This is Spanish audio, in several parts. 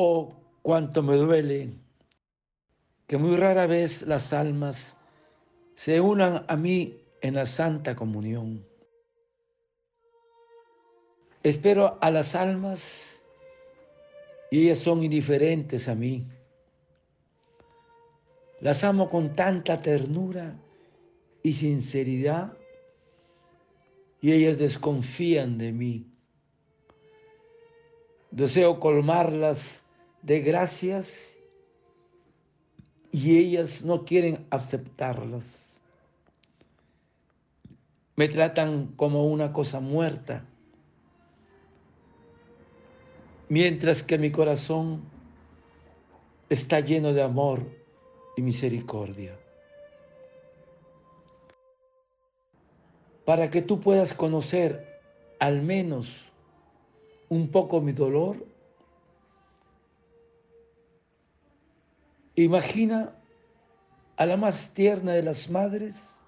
Oh, cuánto me duele que muy rara vez las almas se unan a mí en la Santa Comunión. Espero a las almas y ellas son indiferentes a mí. Las amo con tanta ternura y sinceridad y ellas desconfían de mí. Deseo colmarlas de gracias y ellas no quieren aceptarlas. Me tratan como una cosa muerta, mientras que mi corazón está lleno de amor y misericordia. Para que tú puedas conocer al menos un poco mi dolor, Imagina a la más tierna de las madres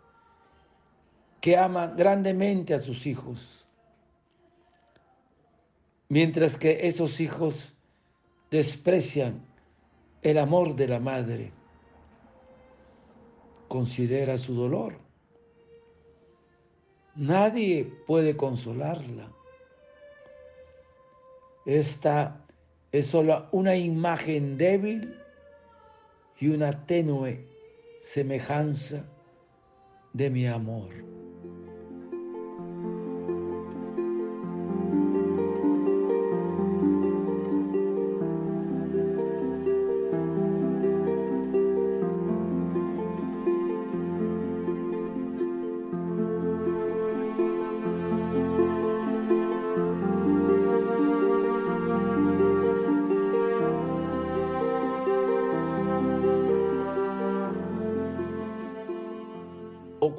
que ama grandemente a sus hijos, mientras que esos hijos desprecian el amor de la madre. Considera su dolor. Nadie puede consolarla. Esta es solo una imagen débil y una tenue semejanza de mi amor.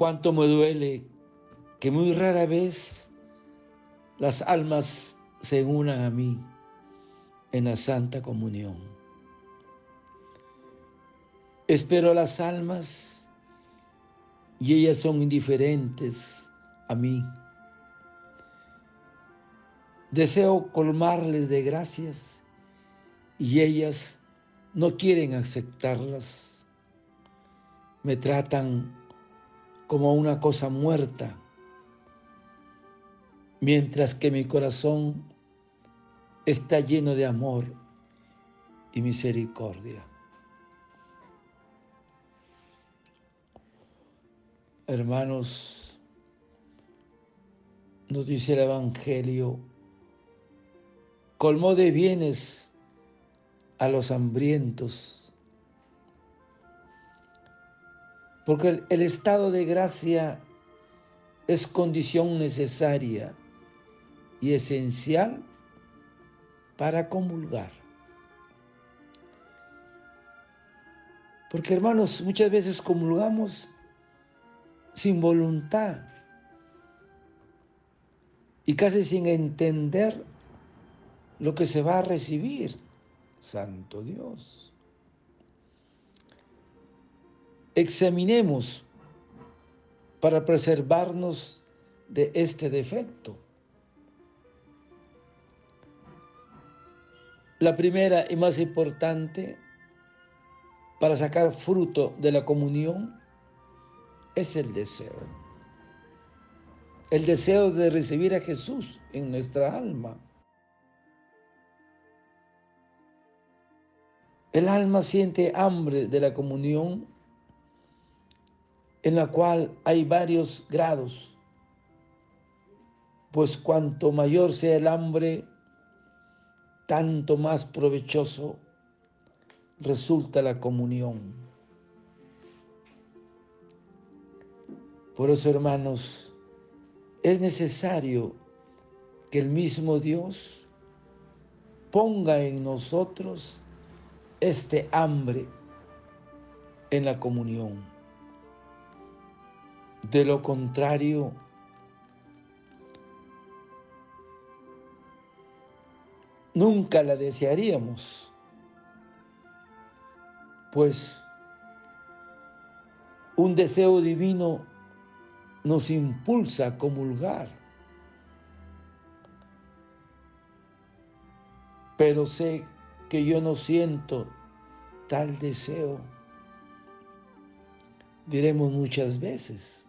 Cuánto me duele que muy rara vez las almas se unan a mí en la Santa Comunión. Espero las almas y ellas son indiferentes a mí. Deseo colmarles de gracias y ellas no quieren aceptarlas. Me tratan como una cosa muerta, mientras que mi corazón está lleno de amor y misericordia. Hermanos, nos dice el Evangelio, colmó de bienes a los hambrientos porque el estado de gracia es condición necesaria y esencial para comulgar. Porque hermanos, muchas veces comulgamos sin voluntad y casi sin entender lo que se va a recibir. Santo Dios examinemos para preservarnos de este defecto. La primera y más importante para sacar fruto de la comunión es el deseo. El deseo de recibir a Jesús en nuestra alma. El alma siente hambre de la comunión en la cual hay varios grados, pues cuanto mayor sea el hambre, tanto más provechoso resulta la comunión. Por eso, hermanos, es necesario que el mismo Dios ponga en nosotros este hambre en la comunión. De lo contrario, nunca la desearíamos, pues un deseo divino nos impulsa a comulgar. Pero sé que yo no siento tal deseo. Diremos muchas veces.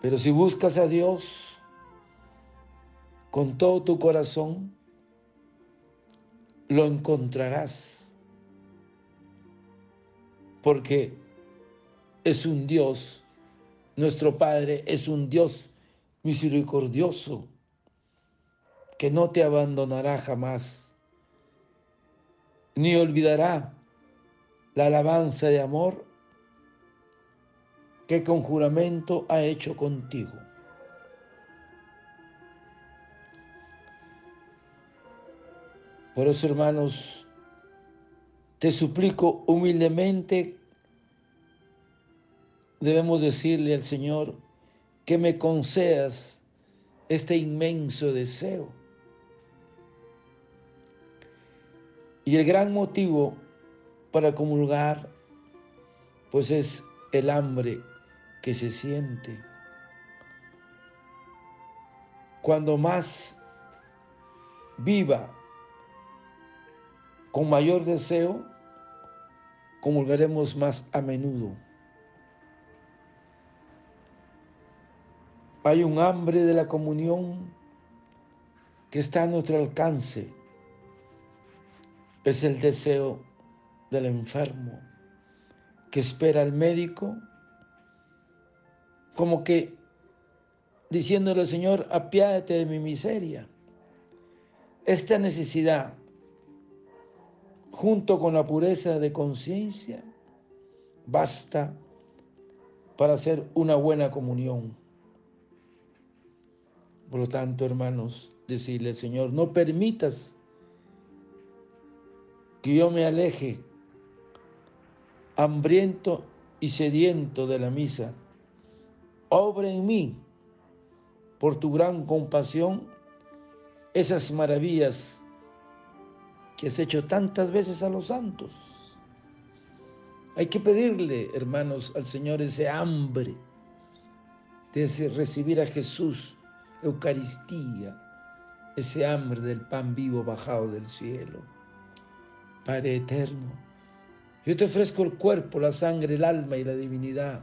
Pero si buscas a Dios con todo tu corazón, lo encontrarás. Porque es un Dios, nuestro Padre es un Dios misericordioso que no te abandonará jamás, ni olvidará la alabanza de amor que con juramento ha hecho contigo. Por eso, hermanos, te suplico humildemente, debemos decirle al Señor, que me concedas este inmenso deseo. Y el gran motivo para comulgar, pues es el hambre que se siente. Cuando más viva, con mayor deseo, comulgaremos más a menudo. Hay un hambre de la comunión que está a nuestro alcance. Es el deseo del enfermo que espera al médico como que diciéndole, Señor, apiádate de mi miseria. Esta necesidad, junto con la pureza de conciencia, basta para hacer una buena comunión. Por lo tanto, hermanos, decirle, Señor, no permitas que yo me aleje hambriento y sediento de la misa. Obra en mí, por tu gran compasión, esas maravillas que has hecho tantas veces a los santos. Hay que pedirle, hermanos, al Señor ese hambre de recibir a Jesús Eucaristía, ese hambre del pan vivo bajado del cielo. Padre eterno, yo te ofrezco el cuerpo, la sangre, el alma y la divinidad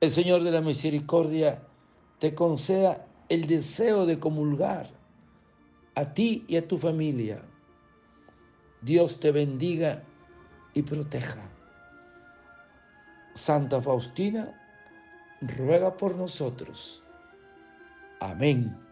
El Señor de la Misericordia te conceda el deseo de comulgar a ti y a tu familia. Dios te bendiga y proteja. Santa Faustina, ruega por nosotros. Amén.